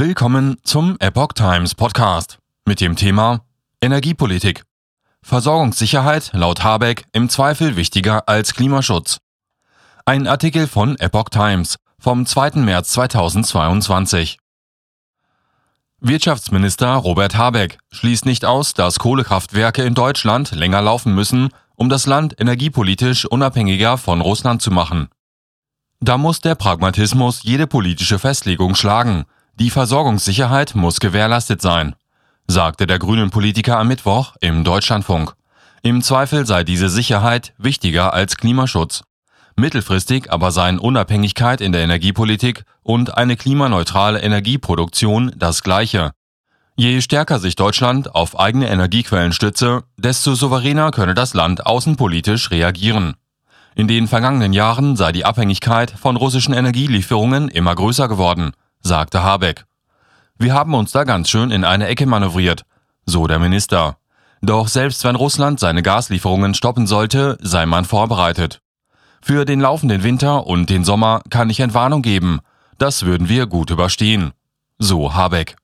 Willkommen zum Epoch Times Podcast mit dem Thema Energiepolitik. Versorgungssicherheit laut Habeck im Zweifel wichtiger als Klimaschutz. Ein Artikel von Epoch Times vom 2. März 2022. Wirtschaftsminister Robert Habeck schließt nicht aus, dass Kohlekraftwerke in Deutschland länger laufen müssen, um das Land energiepolitisch unabhängiger von Russland zu machen. Da muss der Pragmatismus jede politische Festlegung schlagen. Die Versorgungssicherheit muss gewährleistet sein, sagte der grünen Politiker am Mittwoch im Deutschlandfunk. Im Zweifel sei diese Sicherheit wichtiger als Klimaschutz. Mittelfristig aber seien Unabhängigkeit in der Energiepolitik und eine klimaneutrale Energieproduktion das gleiche. Je stärker sich Deutschland auf eigene Energiequellen stütze, desto souveräner könne das Land außenpolitisch reagieren. In den vergangenen Jahren sei die Abhängigkeit von russischen Energielieferungen immer größer geworden, sagte Habeck. Wir haben uns da ganz schön in eine Ecke manövriert, so der Minister. Doch selbst wenn Russland seine Gaslieferungen stoppen sollte, sei man vorbereitet. Für den laufenden Winter und den Sommer kann ich Entwarnung geben. Das würden wir gut überstehen. So Habeck.